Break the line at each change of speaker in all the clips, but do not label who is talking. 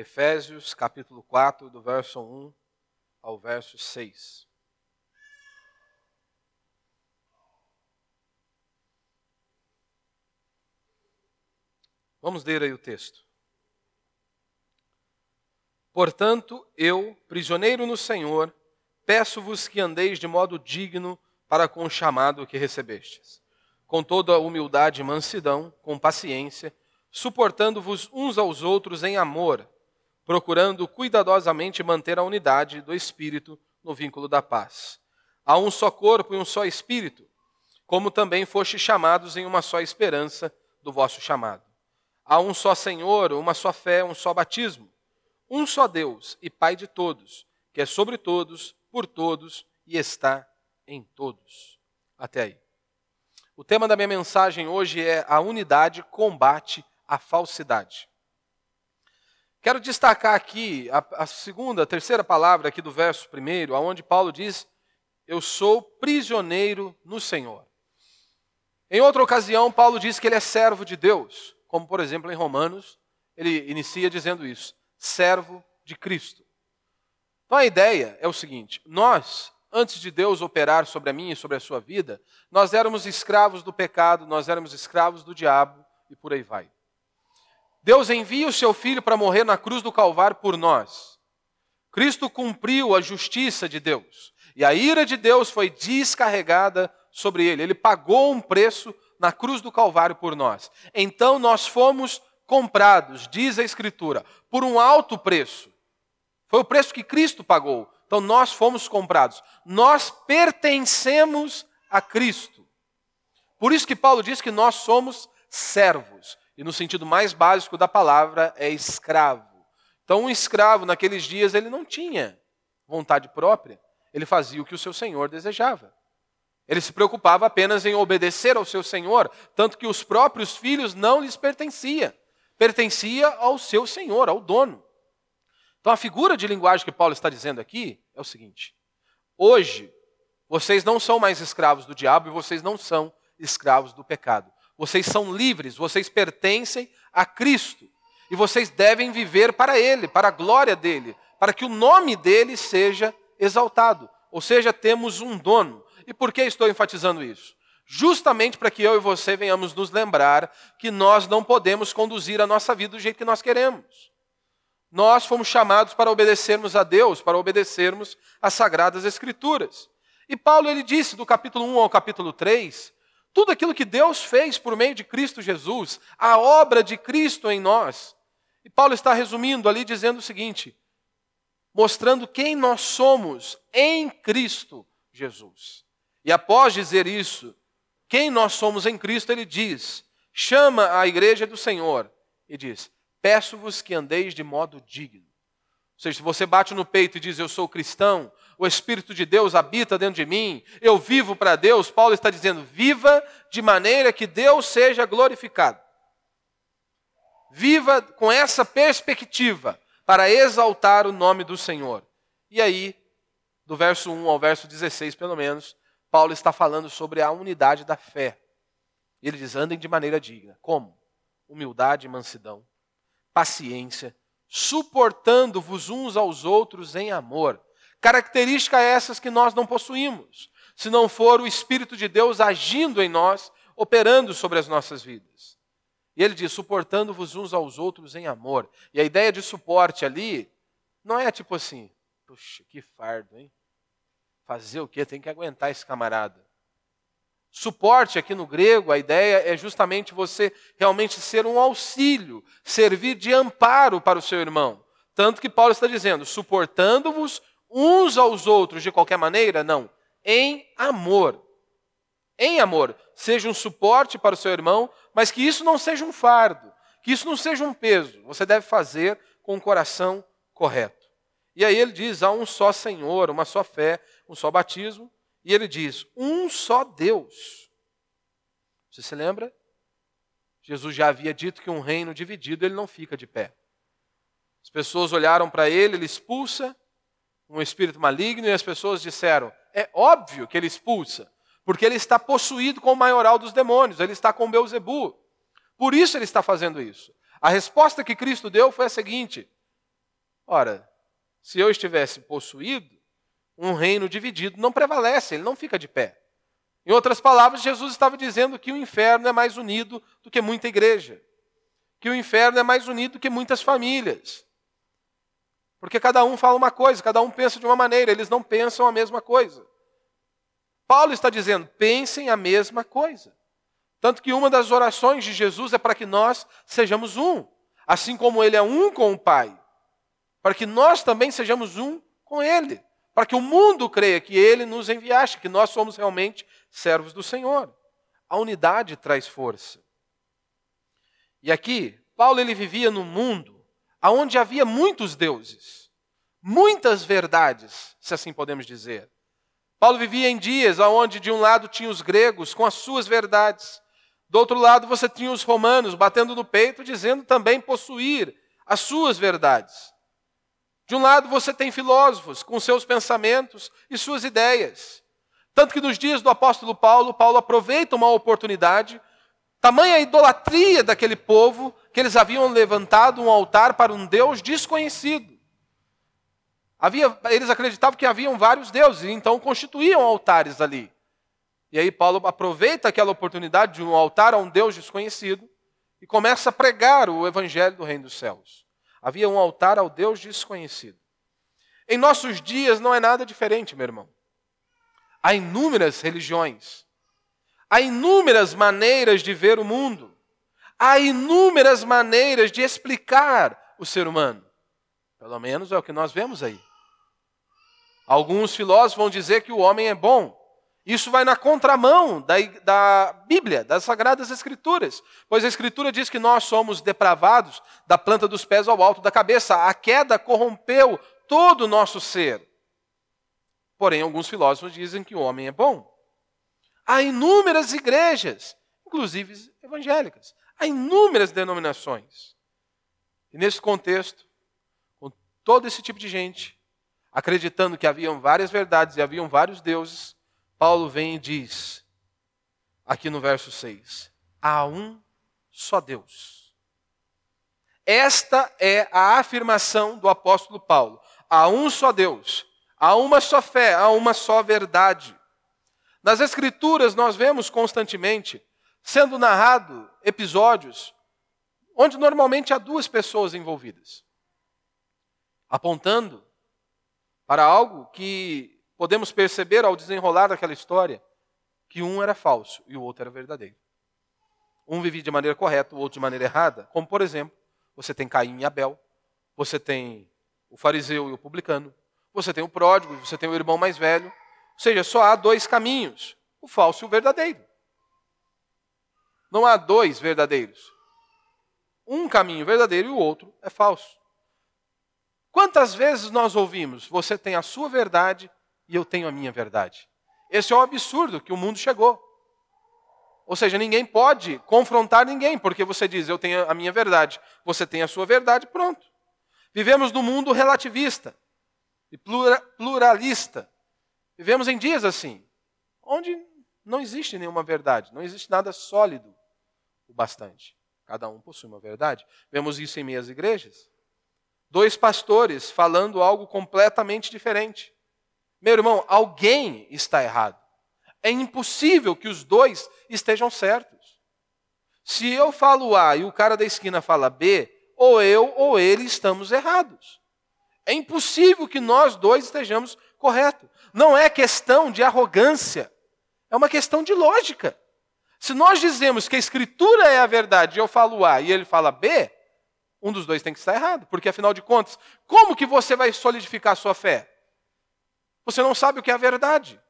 Efésios capítulo 4, do verso 1 ao verso 6. Vamos ler aí o texto. Portanto, eu, prisioneiro no Senhor, peço-vos que andeis de modo digno para com o chamado que recebestes, com toda a humildade e mansidão, com paciência, suportando-vos uns aos outros em amor, procurando cuidadosamente manter a unidade do Espírito no vínculo da paz. Há um só corpo e um só Espírito, como também fostes chamados em uma só esperança do vosso chamado. Há um só Senhor, uma só fé, um só batismo, um só Deus e Pai de todos, que é sobre todos, por todos e está em todos. Até aí. O tema da minha mensagem hoje é a unidade combate a falsidade. Quero destacar aqui a, a, segunda, a terceira palavra aqui do verso primeiro, aonde Paulo diz: Eu sou prisioneiro no Senhor. Em outra ocasião, Paulo diz que ele é servo de Deus, como por exemplo em Romanos, ele inicia dizendo isso: servo de Cristo. Então a ideia é o seguinte: nós, antes de Deus operar sobre a minha e sobre a sua vida, nós éramos escravos do pecado, nós éramos escravos do diabo e por aí vai. Deus envia o seu filho para morrer na cruz do Calvário por nós. Cristo cumpriu a justiça de Deus. E a ira de Deus foi descarregada sobre ele. Ele pagou um preço na cruz do Calvário por nós. Então nós fomos comprados, diz a Escritura, por um alto preço. Foi o preço que Cristo pagou. Então nós fomos comprados. Nós pertencemos a Cristo. Por isso que Paulo diz que nós somos servos e no sentido mais básico da palavra, é escravo. Então, um escravo naqueles dias ele não tinha vontade própria, ele fazia o que o seu senhor desejava. Ele se preocupava apenas em obedecer ao seu senhor, tanto que os próprios filhos não lhes pertencia, pertencia ao seu senhor, ao dono. Então, a figura de linguagem que Paulo está dizendo aqui é o seguinte: hoje, vocês não são mais escravos do diabo e vocês não são escravos do pecado. Vocês são livres, vocês pertencem a Cristo. E vocês devem viver para Ele, para a glória dele, para que o nome dele seja exaltado. Ou seja, temos um dono. E por que estou enfatizando isso? Justamente para que eu e você venhamos nos lembrar que nós não podemos conduzir a nossa vida do jeito que nós queremos. Nós fomos chamados para obedecermos a Deus, para obedecermos às sagradas escrituras. E Paulo ele disse do capítulo 1 ao capítulo 3 tudo aquilo que Deus fez por meio de Cristo Jesus, a obra de Cristo em nós. E Paulo está resumindo ali dizendo o seguinte: mostrando quem nós somos em Cristo Jesus. E após dizer isso, quem nós somos em Cristo, ele diz: chama a igreja do Senhor e diz: peço-vos que andeis de modo digno. Ou seja, se você bate no peito e diz eu sou cristão, o Espírito de Deus habita dentro de mim, eu vivo para Deus, Paulo está dizendo: viva de maneira que Deus seja glorificado. Viva com essa perspectiva para exaltar o nome do Senhor. E aí, do verso 1 ao verso 16, pelo menos, Paulo está falando sobre a unidade da fé. Ele diz: andem de maneira digna. Como? Humildade e mansidão, paciência, suportando-vos uns aos outros em amor Características essas que nós não possuímos, se não for o Espírito de Deus agindo em nós, operando sobre as nossas vidas. E ele diz: suportando-vos uns aos outros em amor. E a ideia de suporte ali não é tipo assim, puxa, que fardo, hein? Fazer o quê? Tem que aguentar esse camarada. Suporte aqui no grego, a ideia é justamente você realmente ser um auxílio, servir de amparo para o seu irmão. Tanto que Paulo está dizendo: suportando-vos uns aos outros de qualquer maneira? Não. Em amor. Em amor. Seja um suporte para o seu irmão, mas que isso não seja um fardo, que isso não seja um peso. Você deve fazer com o coração correto. E aí ele diz: há um só Senhor, uma só fé, um só batismo. E ele diz: um só Deus. Você se lembra? Jesus já havia dito que um reino dividido ele não fica de pé. As pessoas olharam para ele, ele expulsa, um espírito maligno e as pessoas disseram: é óbvio que ele expulsa, porque ele está possuído com o maioral dos demônios, ele está com Beuzebu. Por isso ele está fazendo isso. A resposta que Cristo deu foi a seguinte: Ora, se eu estivesse possuído, um reino dividido não prevalece, ele não fica de pé. Em outras palavras, Jesus estava dizendo que o inferno é mais unido do que muita igreja, que o inferno é mais unido do que muitas famílias. Porque cada um fala uma coisa, cada um pensa de uma maneira, eles não pensam a mesma coisa. Paulo está dizendo: pensem a mesma coisa. Tanto que uma das orações de Jesus é para que nós sejamos um, assim como ele é um com o Pai, para que nós também sejamos um com ele, para que o mundo creia que ele nos enviaste, que nós somos realmente servos do Senhor. A unidade traz força. E aqui, Paulo ele vivia num mundo onde havia muitos deuses, muitas verdades, se assim podemos dizer. Paulo vivia em dias onde de um lado tinha os gregos com as suas verdades, do outro lado, você tinha os romanos batendo no peito, dizendo também possuir as suas verdades. De um lado, você tem filósofos com seus pensamentos e suas ideias. Tanto que nos dias do apóstolo Paulo, Paulo aproveita uma oportunidade, tamanha idolatria daquele povo, que eles haviam levantado um altar para um Deus desconhecido. Havia, eles acreditavam que haviam vários deuses, então constituíam altares ali. E aí Paulo aproveita aquela oportunidade de um altar a um Deus desconhecido e começa a pregar o evangelho do reino dos céus. Havia um altar ao Deus desconhecido. Em nossos dias não é nada diferente, meu irmão. Há inúmeras religiões, há inúmeras maneiras de ver o mundo, há inúmeras maneiras de explicar o ser humano. Pelo menos é o que nós vemos aí. Alguns filósofos vão dizer que o homem é bom, isso vai na contramão da, da, Bíblia, das Sagradas Escrituras, pois a Escritura diz que nós somos depravados da planta dos pés ao alto da cabeça. A queda corrompeu todo o nosso ser. Porém, alguns filósofos dizem que o homem é bom. Há inúmeras igrejas, inclusive evangélicas, há inúmeras denominações. E nesse contexto, com todo esse tipo de gente, acreditando que haviam várias verdades e haviam vários deuses, Paulo vem e diz, aqui no verso 6, há um só Deus. Esta é a afirmação do apóstolo Paulo. Há um só Deus, há uma só fé, há uma só verdade. Nas Escrituras, nós vemos constantemente sendo narrado episódios onde normalmente há duas pessoas envolvidas, apontando para algo que podemos perceber ao desenrolar daquela história que um era falso e o outro era verdadeiro. Um vivia de maneira correta, o outro de maneira errada. Como, por exemplo, você tem Caim e Abel, você tem o fariseu e o publicano, você tem o pródigo, você tem o irmão mais velho. Ou seja, só há dois caminhos: o falso e o verdadeiro. Não há dois verdadeiros. Um caminho verdadeiro e o outro é falso. Quantas vezes nós ouvimos, você tem a sua verdade e eu tenho a minha verdade. Esse é o absurdo que o mundo chegou. Ou seja, ninguém pode confrontar ninguém, porque você diz, eu tenho a minha verdade, você tem a sua verdade, pronto. Vivemos num mundo relativista e pluralista. Vivemos em dias assim, onde não existe nenhuma verdade, não existe nada sólido o bastante. Cada um possui uma verdade. Vemos isso em meias igrejas. Dois pastores falando algo completamente diferente. Meu irmão, alguém está errado. É impossível que os dois estejam certos. Se eu falo A e o cara da esquina fala B, ou eu ou ele estamos errados. É impossível que nós dois estejamos corretos. Não é questão de arrogância, é uma questão de lógica. Se nós dizemos que a escritura é a verdade e eu falo A e ele fala B, um dos dois tem que estar errado, porque afinal de contas, como que você vai solidificar a sua fé? Você não sabe o que é a verdade.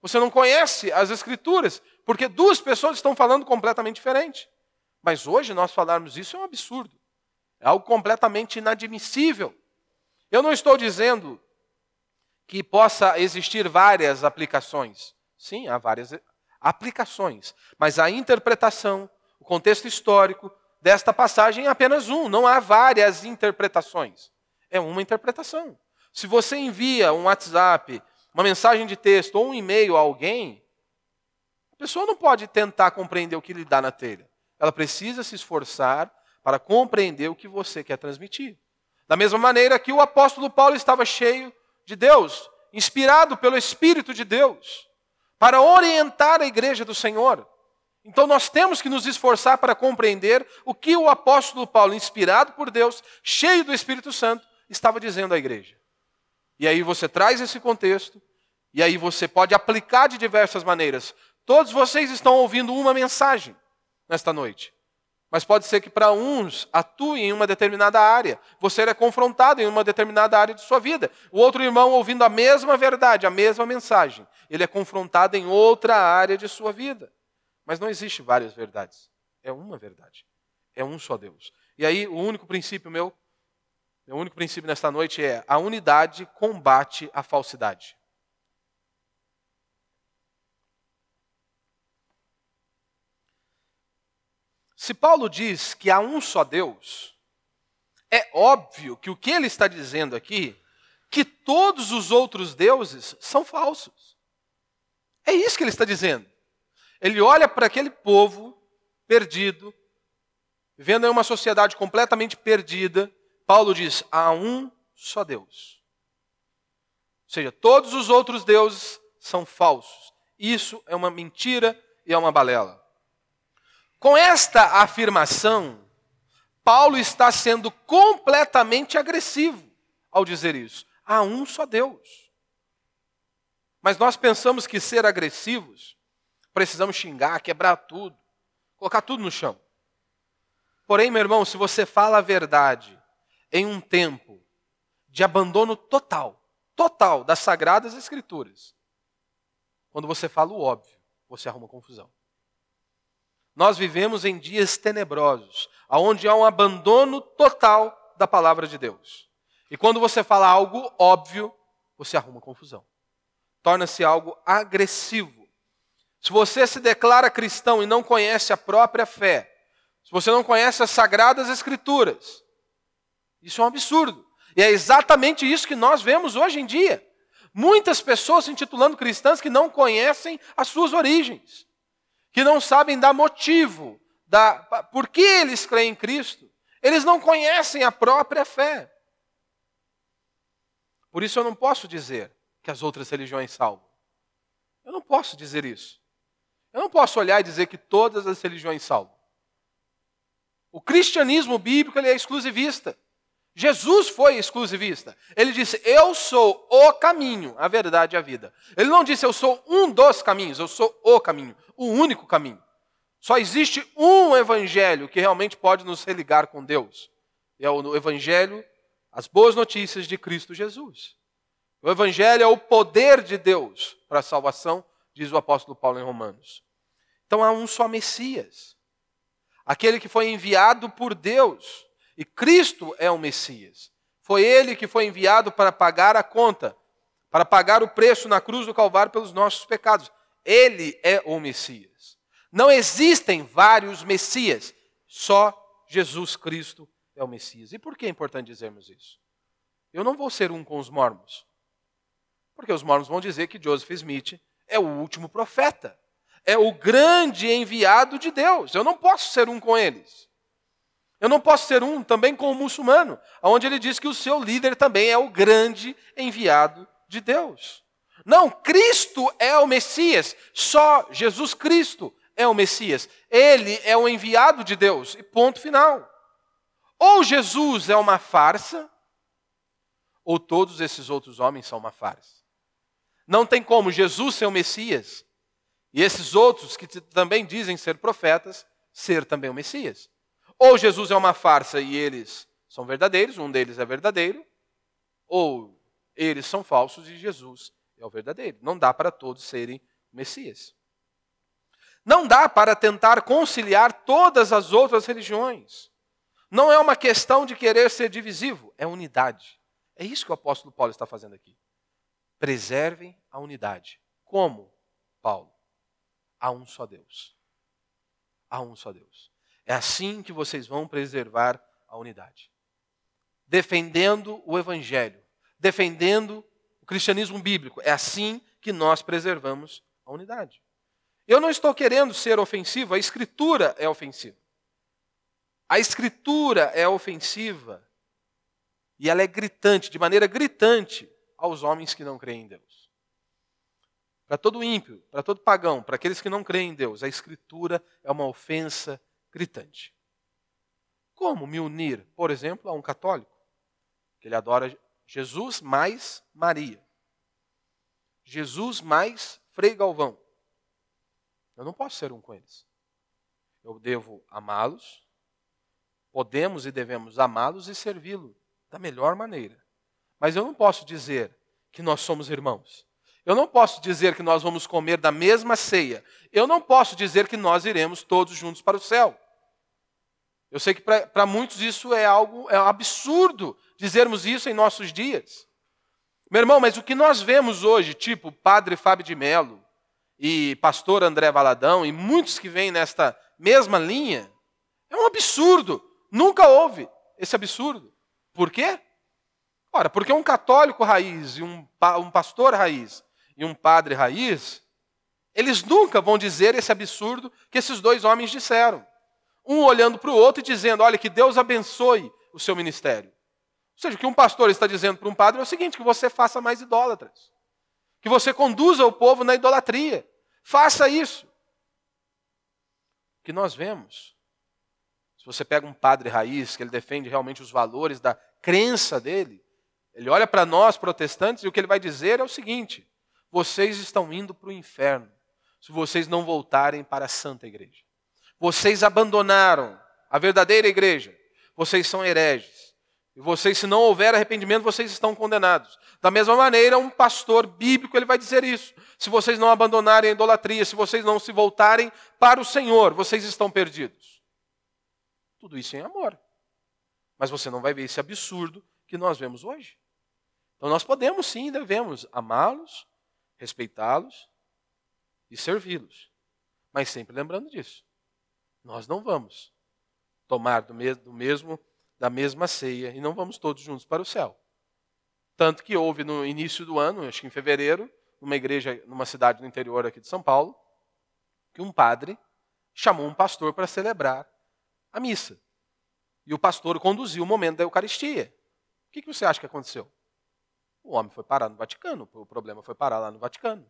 Você não conhece as Escrituras, porque duas pessoas estão falando completamente diferente. Mas hoje nós falarmos isso é um absurdo. É algo completamente inadmissível. Eu não estou dizendo que possa existir várias aplicações. Sim, há várias aplicações. Mas a interpretação, o contexto histórico desta passagem é apenas um. Não há várias interpretações. É uma interpretação. Se você envia um WhatsApp, uma mensagem de texto ou um e-mail a alguém, a pessoa não pode tentar compreender o que lhe dá na telha. Ela precisa se esforçar para compreender o que você quer transmitir. Da mesma maneira que o apóstolo Paulo estava cheio de Deus, inspirado pelo Espírito de Deus, para orientar a igreja do Senhor. Então nós temos que nos esforçar para compreender o que o apóstolo Paulo, inspirado por Deus, cheio do Espírito Santo, estava dizendo à igreja. E aí você traz esse contexto, e aí você pode aplicar de diversas maneiras. Todos vocês estão ouvindo uma mensagem nesta noite. Mas pode ser que para uns atue em uma determinada área. Você é confrontado em uma determinada área de sua vida. O outro irmão, ouvindo a mesma verdade, a mesma mensagem, ele é confrontado em outra área de sua vida. Mas não existe várias verdades. É uma verdade. É um só Deus. E aí, o único princípio meu, o único princípio nesta noite é: a unidade combate a falsidade. Se Paulo diz que há um só Deus, é óbvio que o que ele está dizendo aqui, que todos os outros deuses são falsos. É isso que ele está dizendo. Ele olha para aquele povo perdido, vivendo em uma sociedade completamente perdida. Paulo diz: há um só Deus. Ou seja, todos os outros deuses são falsos. Isso é uma mentira e é uma balela. Com esta afirmação, Paulo está sendo completamente agressivo ao dizer isso. Há um só Deus. Mas nós pensamos que ser agressivos precisamos xingar, quebrar tudo, colocar tudo no chão. Porém, meu irmão, se você fala a verdade em um tempo de abandono total, total das sagradas escrituras, quando você fala o óbvio, você arruma confusão. Nós vivemos em dias tenebrosos, onde há um abandono total da palavra de Deus. E quando você fala algo óbvio, você arruma confusão. Torna-se algo agressivo se você se declara cristão e não conhece a própria fé, se você não conhece as sagradas escrituras, isso é um absurdo. E é exatamente isso que nós vemos hoje em dia. Muitas pessoas se intitulando cristãs que não conhecem as suas origens, que não sabem dar motivo, da, por que eles creem em Cristo. Eles não conhecem a própria fé. Por isso eu não posso dizer que as outras religiões salvam. Eu não posso dizer isso. Eu não posso olhar e dizer que todas as religiões salvam. O cristianismo bíblico ele é exclusivista. Jesus foi exclusivista. Ele disse: Eu sou o caminho, a verdade e a vida. Ele não disse: Eu sou um dos caminhos, eu sou o caminho, o único caminho. Só existe um evangelho que realmente pode nos religar com Deus. É o evangelho, as boas notícias de Cristo Jesus. O evangelho é o poder de Deus para a salvação, diz o apóstolo Paulo em Romanos. Então há um só Messias. Aquele que foi enviado por Deus. E Cristo é o Messias. Foi ele que foi enviado para pagar a conta, para pagar o preço na cruz do Calvário pelos nossos pecados. Ele é o Messias. Não existem vários Messias, só Jesus Cristo é o Messias. E por que é importante dizermos isso? Eu não vou ser um com os mormons. Porque os mormons vão dizer que Joseph Smith é o último profeta é o grande enviado de Deus. Eu não posso ser um com eles. Eu não posso ser um também com o muçulmano, onde ele diz que o seu líder também é o grande enviado de Deus. Não, Cristo é o Messias, só Jesus Cristo é o Messias. Ele é o enviado de Deus, e ponto final. Ou Jesus é uma farsa, ou todos esses outros homens são uma farsa. Não tem como Jesus ser o Messias e esses outros que também dizem ser profetas, ser também o Messias. Ou Jesus é uma farsa e eles são verdadeiros, um deles é verdadeiro, ou eles são falsos e Jesus é o verdadeiro. Não dá para todos serem Messias. Não dá para tentar conciliar todas as outras religiões. Não é uma questão de querer ser divisivo, é unidade. É isso que o apóstolo Paulo está fazendo aqui. Preservem a unidade. Como, Paulo? há um só Deus. Há um só Deus. É assim que vocês vão preservar a unidade. Defendendo o Evangelho, defendendo o cristianismo bíblico. É assim que nós preservamos a unidade. Eu não estou querendo ser ofensivo, a Escritura é ofensiva. A Escritura é ofensiva E ela é gritante, de maneira gritante, aos homens que não creem em Deus. Para todo ímpio, para todo pagão, para aqueles que não creem em Deus, a Escritura é uma ofensa gritante. Como me unir, por exemplo, a um católico? Que ele adora Jesus mais Maria. Jesus mais Frei Galvão. Eu não posso ser um com eles. Eu devo amá-los, podemos e devemos amá-los e servi-lo da melhor maneira. Mas eu não posso dizer que nós somos irmãos. Eu não posso dizer que nós vamos comer da mesma ceia. Eu não posso dizer que nós iremos todos juntos para o céu. Eu sei que para muitos isso é algo é um absurdo dizermos isso em nossos dias. Meu irmão, mas o que nós vemos hoje, tipo Padre Fábio de Mello e Pastor André Valadão e muitos que vêm nesta mesma linha, é um absurdo. Nunca houve esse absurdo. Por quê? Ora, porque um católico raiz e um, um pastor raiz e um padre raiz, eles nunca vão dizer esse absurdo que esses dois homens disseram. Um olhando para o outro e dizendo: Olha, que Deus abençoe o seu ministério. Ou seja, o que um pastor está dizendo para um padre é o seguinte: que você faça mais idólatras. Que você conduza o povo na idolatria. Faça isso. O que nós vemos, se você pega um padre raiz, que ele defende realmente os valores da crença dele, ele olha para nós, protestantes, e o que ele vai dizer é o seguinte: vocês estão indo para o inferno se vocês não voltarem para a santa igreja. Vocês abandonaram a verdadeira igreja. Vocês são hereges. E vocês, se não houver arrependimento, vocês estão condenados. Da mesma maneira, um pastor bíblico ele vai dizer isso. Se vocês não abandonarem a idolatria, se vocês não se voltarem para o Senhor, vocês estão perdidos. Tudo isso em amor. Mas você não vai ver esse absurdo que nós vemos hoje. Então nós podemos sim, devemos amá-los, respeitá-los e servi-los. Mas sempre lembrando disso. Nós não vamos tomar do mesmo, do mesmo, da mesma ceia e não vamos todos juntos para o céu. Tanto que houve no início do ano, acho que em fevereiro, numa igreja, numa cidade do interior aqui de São Paulo, que um padre chamou um pastor para celebrar a missa. E o pastor conduziu o momento da Eucaristia. O que você acha que aconteceu? O homem foi parar no Vaticano, o problema foi parar lá no Vaticano.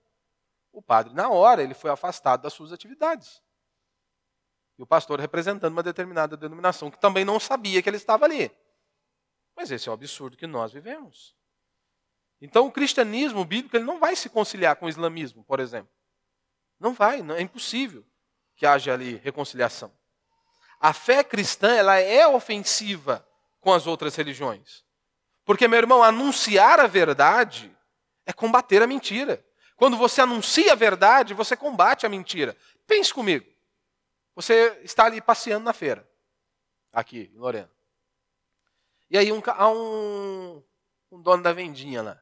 O padre, na hora, ele foi afastado das suas atividades. E o pastor representando uma determinada denominação, que também não sabia que ele estava ali. Mas esse é o absurdo que nós vivemos. Então, o cristianismo bíblico ele não vai se conciliar com o islamismo, por exemplo. Não vai, é impossível que haja ali reconciliação. A fé cristã ela é ofensiva com as outras religiões. Porque, meu irmão, anunciar a verdade é combater a mentira. Quando você anuncia a verdade, você combate a mentira. Pense comigo. Você está ali passeando na feira, aqui em Lorena. E aí um, há um, um dono da vendinha lá.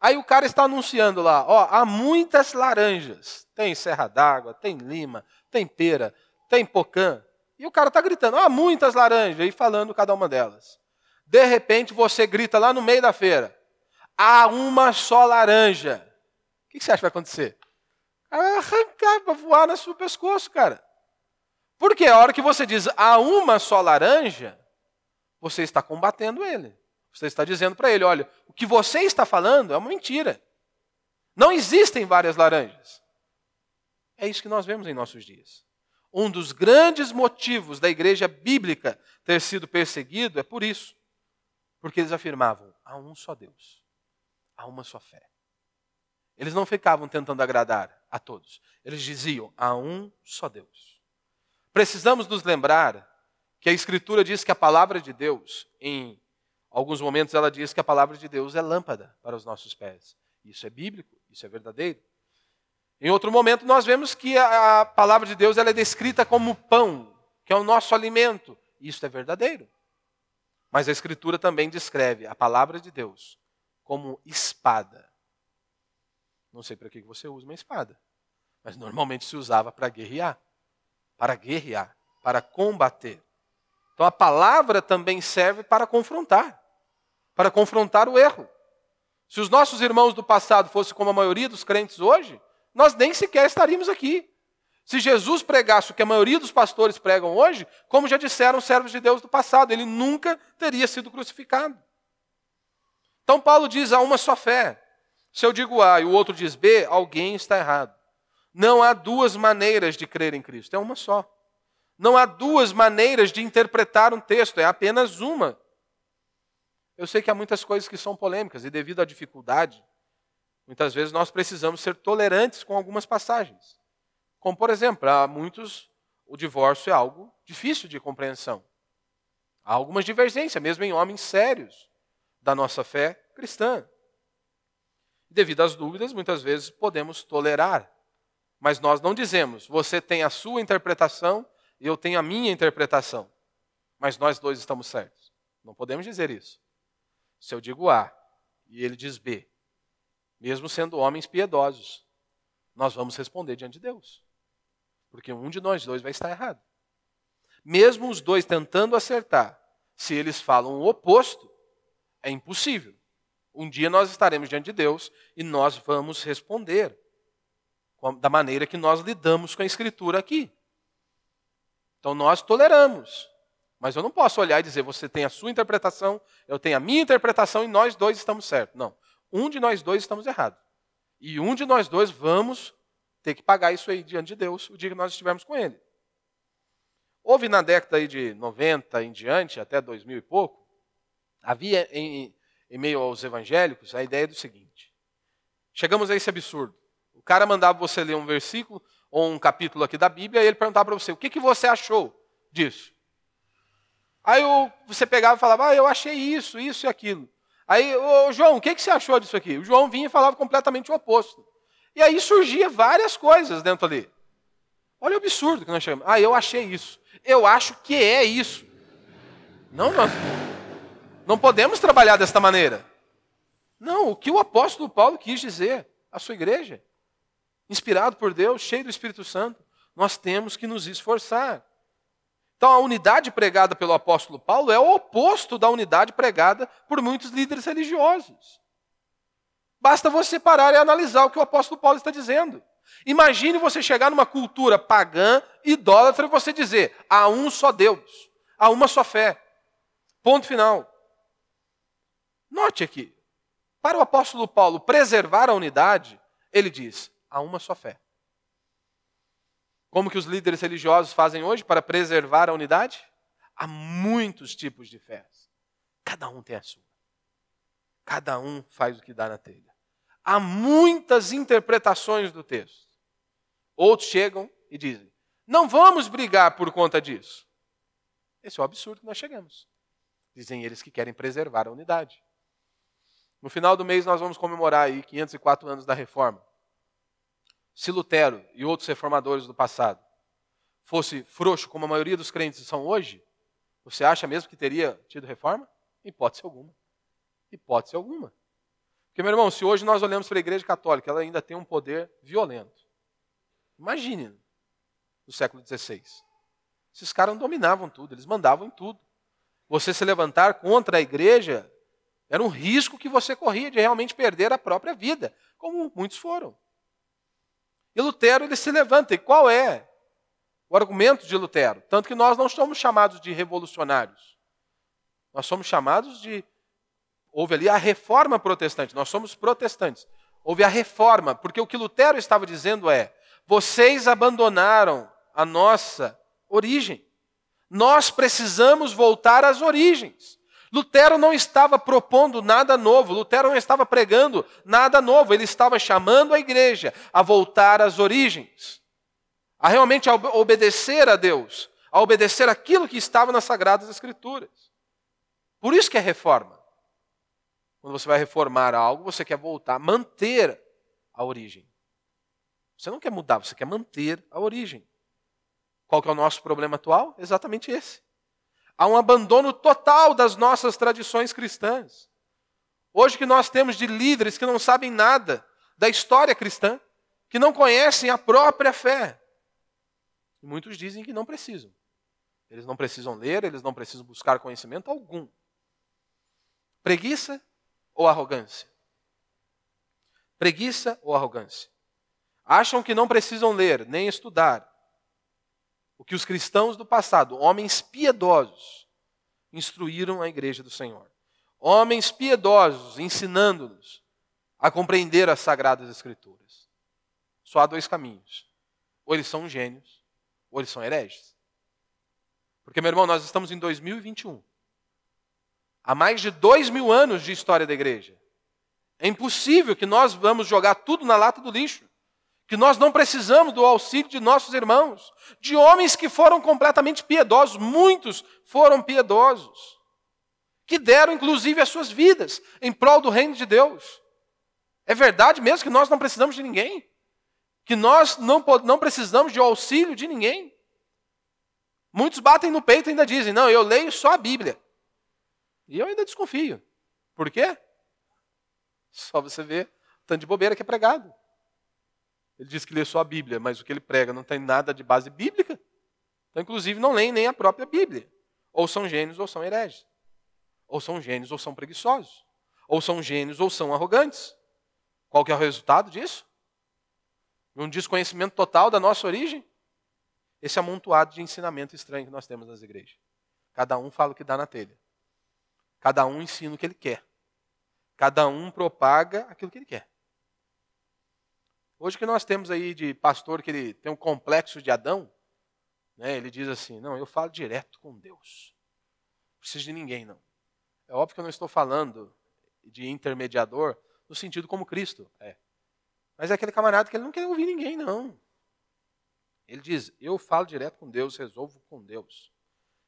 Aí o cara está anunciando lá, ó, há muitas laranjas. Tem serra d'água, tem lima, tem pera, tem pocã. E o cara está gritando, há muitas laranjas, e falando cada uma delas. De repente você grita lá no meio da feira: há uma só laranja. O que você acha que vai acontecer? Vai arrancar, vai voar no seu pescoço, cara. Porque a hora que você diz há uma só laranja, você está combatendo ele. Você está dizendo para ele: olha, o que você está falando é uma mentira. Não existem várias laranjas. É isso que nós vemos em nossos dias. Um dos grandes motivos da igreja bíblica ter sido perseguido é por isso. Porque eles afirmavam: há um só Deus, há uma só fé. Eles não ficavam tentando agradar a todos. Eles diziam: há um só Deus. Precisamos nos lembrar que a Escritura diz que a palavra de Deus, em alguns momentos, ela diz que a palavra de Deus é lâmpada para os nossos pés. Isso é bíblico, isso é verdadeiro. Em outro momento, nós vemos que a palavra de Deus ela é descrita como pão, que é o nosso alimento. Isso é verdadeiro. Mas a Escritura também descreve a palavra de Deus como espada. Não sei para que você usa uma espada, mas normalmente se usava para guerrear, para guerrear, para combater. Então a palavra também serve para confrontar, para confrontar o erro. Se os nossos irmãos do passado fossem como a maioria dos crentes hoje, nós nem sequer estaríamos aqui. Se Jesus pregasse o que a maioria dos pastores pregam hoje, como já disseram os servos de Deus do passado, ele nunca teria sido crucificado. Então Paulo diz há uma só fé. Se eu digo A e o outro diz B, alguém está errado. Não há duas maneiras de crer em Cristo, é uma só. Não há duas maneiras de interpretar um texto, é apenas uma. Eu sei que há muitas coisas que são polêmicas e, devido à dificuldade, muitas vezes nós precisamos ser tolerantes com algumas passagens. Como, por exemplo, para muitos, o divórcio é algo difícil de compreensão. Há algumas divergências, mesmo em homens sérios da nossa fé cristã. Devido às dúvidas, muitas vezes podemos tolerar. Mas nós não dizemos, você tem a sua interpretação e eu tenho a minha interpretação. Mas nós dois estamos certos. Não podemos dizer isso. Se eu digo A e ele diz B, mesmo sendo homens piedosos, nós vamos responder diante de Deus. Porque um de nós dois vai estar errado. Mesmo os dois tentando acertar, se eles falam o oposto, é impossível. Um dia nós estaremos diante de Deus e nós vamos responder da maneira que nós lidamos com a Escritura aqui. Então nós toleramos. Mas eu não posso olhar e dizer, você tem a sua interpretação, eu tenho a minha interpretação e nós dois estamos certos. Não. Um de nós dois estamos errados. E um de nós dois vamos ter que pagar isso aí diante de Deus o dia que nós estivermos com Ele. Houve na década aí de 90 em diante, até 2000 e pouco, havia em, em meio aos evangélicos a ideia do seguinte: chegamos a esse absurdo. Cara mandava você ler um versículo ou um capítulo aqui da Bíblia e ele perguntava para você: o que, que você achou disso? Aí você pegava e falava: ah, eu achei isso, isso e aquilo. Aí, ô, João, o que, que você achou disso aqui? O João vinha e falava completamente o oposto. E aí surgia várias coisas dentro ali. Olha o absurdo que nós chegamos. Ah, eu achei isso. Eu acho que é isso. Não, nós não podemos trabalhar desta maneira. Não, o que o apóstolo Paulo quis dizer à sua igreja, inspirado por Deus, cheio do Espírito Santo, nós temos que nos esforçar. Então, a unidade pregada pelo apóstolo Paulo é o oposto da unidade pregada por muitos líderes religiosos. Basta você parar e analisar o que o apóstolo Paulo está dizendo. Imagine você chegar numa cultura pagã, idólatra, e você dizer: há um só Deus, há uma só fé. Ponto final. Note aqui, para o apóstolo Paulo preservar a unidade, ele diz: há uma só fé. Como que os líderes religiosos fazem hoje para preservar a unidade? Há muitos tipos de fé. Cada um tem a sua. Cada um faz o que dá na telha. Há muitas interpretações do texto. Outros chegam e dizem: não vamos brigar por conta disso. Esse é o absurdo que nós chegamos. Dizem eles que querem preservar a unidade. No final do mês nós vamos comemorar aí 504 anos da reforma. Se Lutero e outros reformadores do passado fosse frouxo como a maioria dos crentes são hoje, você acha mesmo que teria tido reforma? Hipótese alguma. Hipótese alguma. Porque, meu irmão, se hoje nós olhamos para a igreja católica, ela ainda tem um poder violento. Imagine, no século XVI. Esses caras dominavam tudo, eles mandavam em tudo. Você se levantar contra a igreja era um risco que você corria de realmente perder a própria vida, como muitos foram. E Lutero ele se levanta. E qual é o argumento de Lutero? Tanto que nós não somos chamados de revolucionários. Nós somos chamados de Houve ali a reforma protestante, nós somos protestantes. Houve a reforma, porque o que Lutero estava dizendo é: vocês abandonaram a nossa origem. Nós precisamos voltar às origens. Lutero não estava propondo nada novo, Lutero não estava pregando nada novo, ele estava chamando a igreja a voltar às origens, a realmente obedecer a Deus, a obedecer aquilo que estava nas Sagradas Escrituras. Por isso que é reforma. Quando você vai reformar algo, você quer voltar, manter a origem. Você não quer mudar, você quer manter a origem. Qual que é o nosso problema atual? Exatamente esse. Há um abandono total das nossas tradições cristãs. Hoje que nós temos de líderes que não sabem nada da história cristã, que não conhecem a própria fé. E muitos dizem que não precisam. Eles não precisam ler, eles não precisam buscar conhecimento algum. Preguiça ou arrogância? Preguiça ou arrogância? Acham que não precisam ler nem estudar o que os cristãos do passado, homens piedosos, instruíram a igreja do Senhor. homens piedosos ensinando-nos a compreender as sagradas escrituras. Só há dois caminhos. Ou eles são gênios, ou eles são hereges. Porque, meu irmão, nós estamos em 2021. Há mais de dois mil anos de história da igreja. É impossível que nós vamos jogar tudo na lata do lixo. Que nós não precisamos do auxílio de nossos irmãos, de homens que foram completamente piedosos, muitos foram piedosos, que deram inclusive as suas vidas em prol do reino de Deus. É verdade mesmo que nós não precisamos de ninguém? Que nós não, não precisamos de auxílio de ninguém? Muitos batem no peito e ainda dizem: Não, eu leio só a Bíblia. E eu ainda desconfio. Por quê? Só você vê o tanto de bobeira que é pregado. Ele diz que lê só a Bíblia, mas o que ele prega não tem nada de base bíblica. Então, inclusive, não leem nem a própria Bíblia. Ou são gênios ou são hereges. Ou são gênios ou são preguiçosos. Ou são gênios ou são arrogantes. Qual que é o resultado disso? Um desconhecimento total da nossa origem? Esse amontoado de ensinamento estranho que nós temos nas igrejas. Cada um fala o que dá na telha. Cada um ensina o que ele quer. Cada um propaga aquilo que ele quer. Hoje que nós temos aí de pastor que ele tem um complexo de Adão, né, ele diz assim: não, eu falo direto com Deus. Não preciso de ninguém, não. É óbvio que eu não estou falando de intermediador no sentido como Cristo é. Mas é aquele camarada que ele não quer ouvir ninguém, não. Ele diz: Eu falo direto com Deus, resolvo com Deus.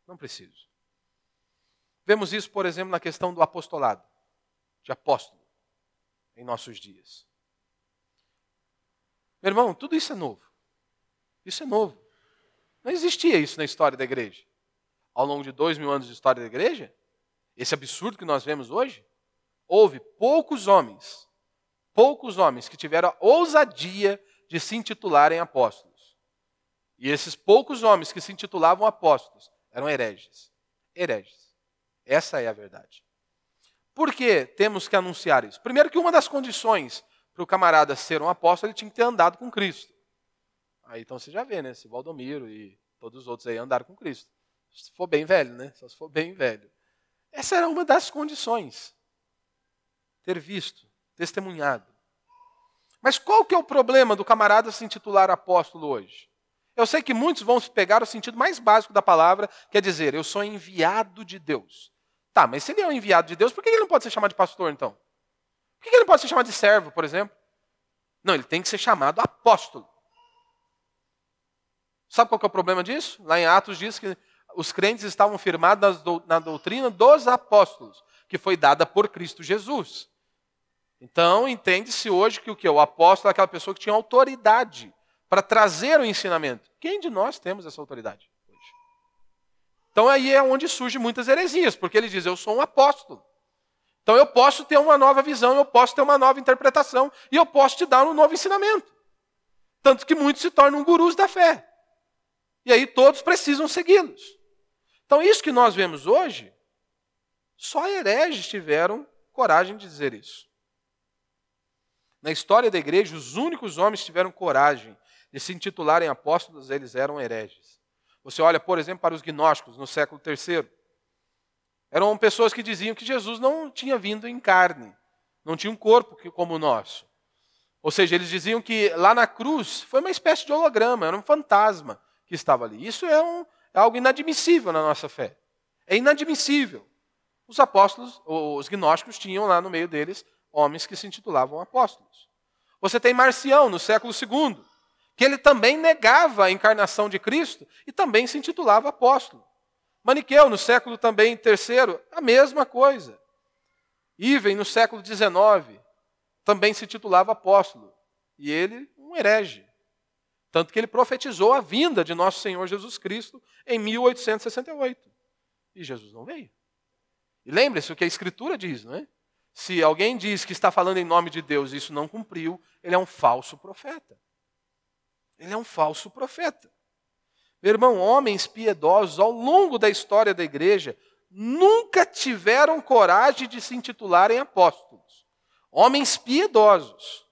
Não preciso. Vemos isso, por exemplo, na questão do apostolado, de apóstolo, em nossos dias. Meu irmão, tudo isso é novo. Isso é novo. Não existia isso na história da igreja. Ao longo de dois mil anos de história da igreja, esse absurdo que nós vemos hoje, houve poucos homens, poucos homens que tiveram a ousadia de se intitularem apóstolos. E esses poucos homens que se intitulavam apóstolos eram hereges. Hereges. Essa é a verdade. Por que temos que anunciar isso? Primeiro, que uma das condições para o camarada ser um apóstolo, ele tinha que ter andado com Cristo. Aí então você já vê, né? Se Valdomiro e todos os outros aí andaram com Cristo. Se for bem velho, né? Se for bem velho. Essa era uma das condições ter visto, testemunhado. Mas qual que é o problema do camarada se intitular apóstolo hoje? Eu sei que muitos vão pegar o sentido mais básico da palavra, quer dizer, eu sou enviado de Deus. Tá, mas se ele é um enviado de Deus, por que ele não pode ser chamado de pastor então? Por que ele pode ser chamado de servo, por exemplo? Não, ele tem que ser chamado apóstolo. Sabe qual é o problema disso? Lá em Atos diz que os crentes estavam firmados na doutrina dos apóstolos, que foi dada por Cristo Jesus. Então, entende-se hoje que o que? O apóstolo é aquela pessoa que tinha autoridade para trazer o ensinamento. Quem de nós temos essa autoridade hoje? Então, aí é onde surgem muitas heresias, porque ele diz: Eu sou um apóstolo. Então, eu posso ter uma nova visão, eu posso ter uma nova interpretação, e eu posso te dar um novo ensinamento. Tanto que muitos se tornam gurus da fé. E aí todos precisam segui-los. Então, isso que nós vemos hoje, só hereges tiveram coragem de dizer isso. Na história da igreja, os únicos homens que tiveram coragem de se intitularem apóstolos, eles eram hereges. Você olha, por exemplo, para os gnósticos no século III. Eram pessoas que diziam que Jesus não tinha vindo em carne, não tinha um corpo como o nosso. Ou seja, eles diziam que lá na cruz foi uma espécie de holograma, era um fantasma que estava ali. Isso é, um, é algo inadmissível na nossa fé. É inadmissível. Os apóstolos, os gnósticos, tinham lá no meio deles homens que se intitulavam apóstolos. Você tem Marcião, no século II, que ele também negava a encarnação de Cristo e também se intitulava apóstolo. Maniqueu, no século também III, a mesma coisa. Iven, no século XIX, também se titulava apóstolo. E ele, um herege. Tanto que ele profetizou a vinda de nosso Senhor Jesus Cristo em 1868. E Jesus não veio. E lembre-se o que a Escritura diz, não é? Se alguém diz que está falando em nome de Deus e isso não cumpriu, ele é um falso profeta. Ele é um falso profeta. Meu irmão, homens piedosos ao longo da história da igreja nunca tiveram coragem de se intitularem apóstolos. Homens piedosos.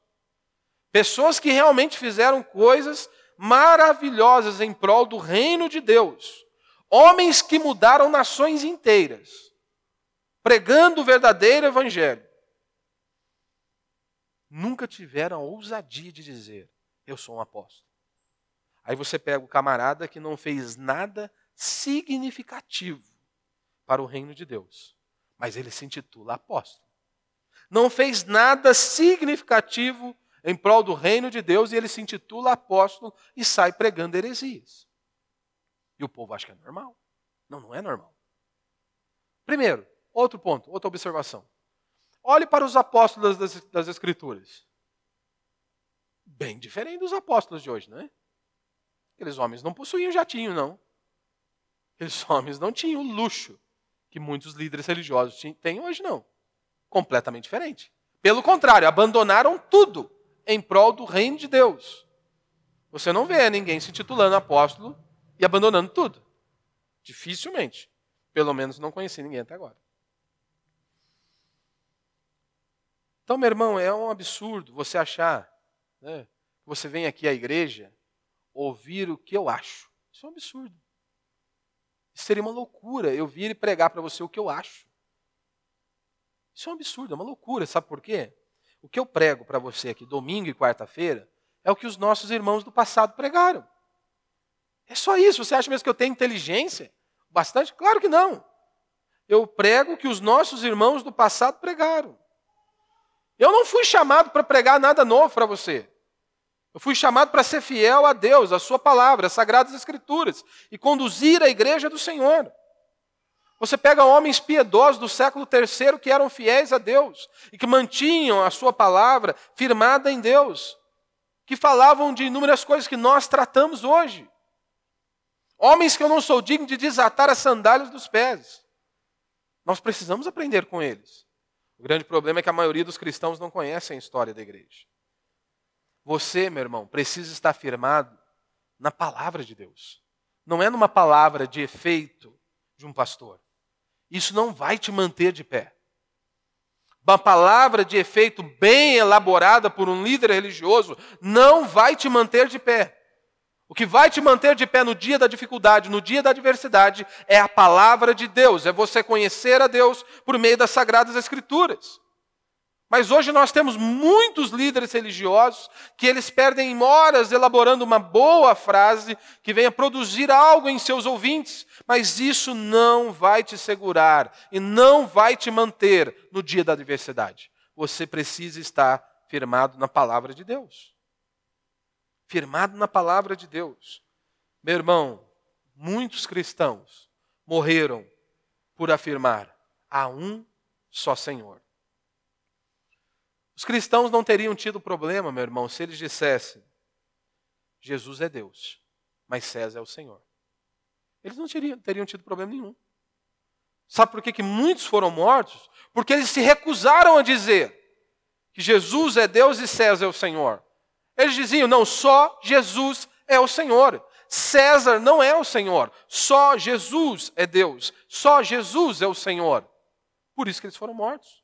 Pessoas que realmente fizeram coisas maravilhosas em prol do reino de Deus. Homens que mudaram nações inteiras. pregando o verdadeiro evangelho, nunca tiveram a ousadia de dizer: Eu sou um apóstolo. Aí você pega o camarada que não fez nada significativo para o reino de Deus, mas ele se intitula apóstolo. Não fez nada significativo em prol do reino de Deus e ele se intitula apóstolo e sai pregando heresias. E o povo acha que é normal. Não, não é normal. Primeiro, outro ponto, outra observação. Olhe para os apóstolos das, das Escrituras. Bem diferente dos apóstolos de hoje, não é? Aqueles homens não possuíam jatinho, não. Aqueles homens não tinham o luxo que muitos líderes religiosos têm hoje, não. Completamente diferente. Pelo contrário, abandonaram tudo em prol do reino de Deus. Você não vê ninguém se titulando apóstolo e abandonando tudo. Dificilmente. Pelo menos não conheci ninguém até agora. Então, meu irmão, é um absurdo você achar né, que você vem aqui à igreja ouvir o que eu acho. Isso é um absurdo. Isso seria uma loucura eu vir e pregar para você o que eu acho. Isso é um absurdo, é uma loucura. Sabe por quê? O que eu prego para você aqui domingo e quarta-feira é o que os nossos irmãos do passado pregaram. É só isso. Você acha mesmo que eu tenho inteligência? Bastante? Claro que não. Eu prego o que os nossos irmãos do passado pregaram. Eu não fui chamado para pregar nada novo para você. Eu fui chamado para ser fiel a Deus, a Sua palavra, as Sagradas Escrituras, e conduzir a igreja do Senhor. Você pega homens piedosos do século III que eram fiéis a Deus e que mantinham a Sua palavra firmada em Deus, que falavam de inúmeras coisas que nós tratamos hoje. Homens que eu não sou digno de desatar as sandálias dos pés. Nós precisamos aprender com eles. O grande problema é que a maioria dos cristãos não conhecem a história da igreja. Você, meu irmão, precisa estar firmado na palavra de Deus. Não é numa palavra de efeito de um pastor. Isso não vai te manter de pé. Uma palavra de efeito bem elaborada por um líder religioso não vai te manter de pé. O que vai te manter de pé no dia da dificuldade, no dia da adversidade, é a palavra de Deus, é você conhecer a Deus por meio das sagradas Escrituras. Mas hoje nós temos muitos líderes religiosos que eles perdem horas elaborando uma boa frase que venha produzir algo em seus ouvintes, mas isso não vai te segurar e não vai te manter no dia da adversidade. Você precisa estar firmado na palavra de Deus firmado na palavra de Deus. Meu irmão, muitos cristãos morreram por afirmar: há um só Senhor. Os cristãos não teriam tido problema, meu irmão, se eles dissessem: Jesus é Deus, mas César é o Senhor. Eles não teriam, teriam tido problema nenhum. Sabe por que, que muitos foram mortos? Porque eles se recusaram a dizer que Jesus é Deus e César é o Senhor. Eles diziam: não, só Jesus é o Senhor. César não é o Senhor. Só Jesus é Deus. Só Jesus é o Senhor. Por isso que eles foram mortos.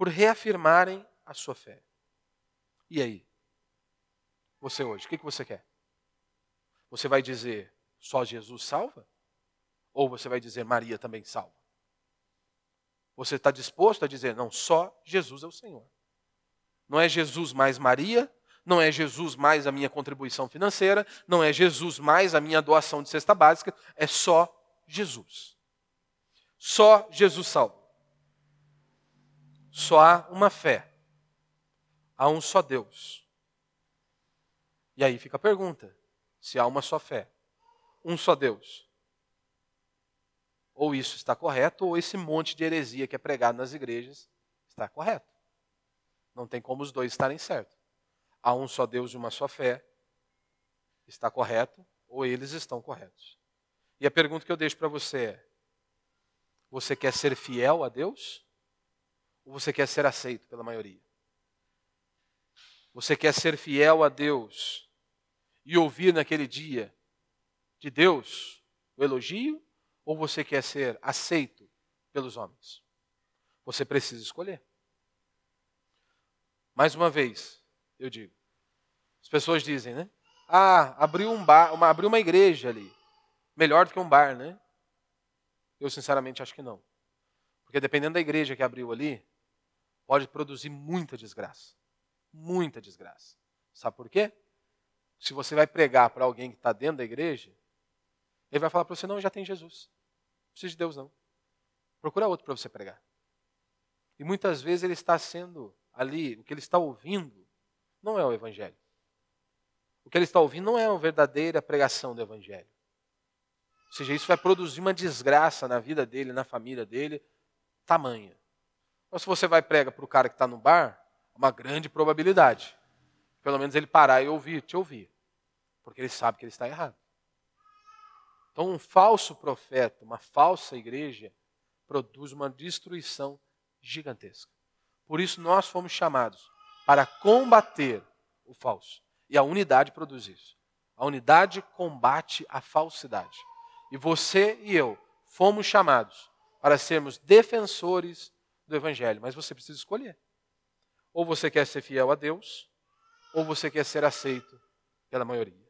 Por reafirmarem a sua fé. E aí? Você hoje, o que você quer? Você vai dizer só Jesus salva? Ou você vai dizer Maria também salva? Você está disposto a dizer não, só Jesus é o Senhor? Não é Jesus mais Maria, não é Jesus mais a minha contribuição financeira, não é Jesus mais a minha doação de cesta básica, é só Jesus. Só Jesus salva. Só há uma fé. Há um só Deus. E aí fica a pergunta: se há uma só fé, um só Deus, ou isso está correto, ou esse monte de heresia que é pregado nas igrejas está correto. Não tem como os dois estarem certos. Há um só Deus e uma só fé. Está correto ou eles estão corretos? E a pergunta que eu deixo para você é: você quer ser fiel a Deus? Ou você quer ser aceito pela maioria? Você quer ser fiel a Deus e ouvir naquele dia de Deus o elogio? Ou você quer ser aceito pelos homens? Você precisa escolher. Mais uma vez, eu digo. As pessoas dizem, né? Ah, abriu um bar, uma, abriu uma igreja ali. Melhor do que um bar, né? Eu sinceramente acho que não. Porque dependendo da igreja que abriu ali, pode produzir muita desgraça. Muita desgraça. Sabe por quê? Se você vai pregar para alguém que está dentro da igreja, ele vai falar para você: não, já tem Jesus. Não precisa de Deus, não. Procura outro para você pregar. E muitas vezes ele está sendo ali, o que ele está ouvindo não é o Evangelho. O que ele está ouvindo não é a verdadeira pregação do Evangelho. Ou seja, isso vai produzir uma desgraça na vida dele, na família dele, tamanha. Então, se você vai pregar para o cara que está no bar, uma grande probabilidade. Pelo menos ele parar e ouvir, te ouvir. Porque ele sabe que ele está errado. Então, um falso profeta, uma falsa igreja, produz uma destruição gigantesca. Por isso, nós fomos chamados para combater o falso. E a unidade produz isso. A unidade combate a falsidade. E você e eu fomos chamados para sermos defensores do Evangelho. Mas você precisa escolher. Ou você quer ser fiel a Deus, ou você quer ser aceito pela maioria.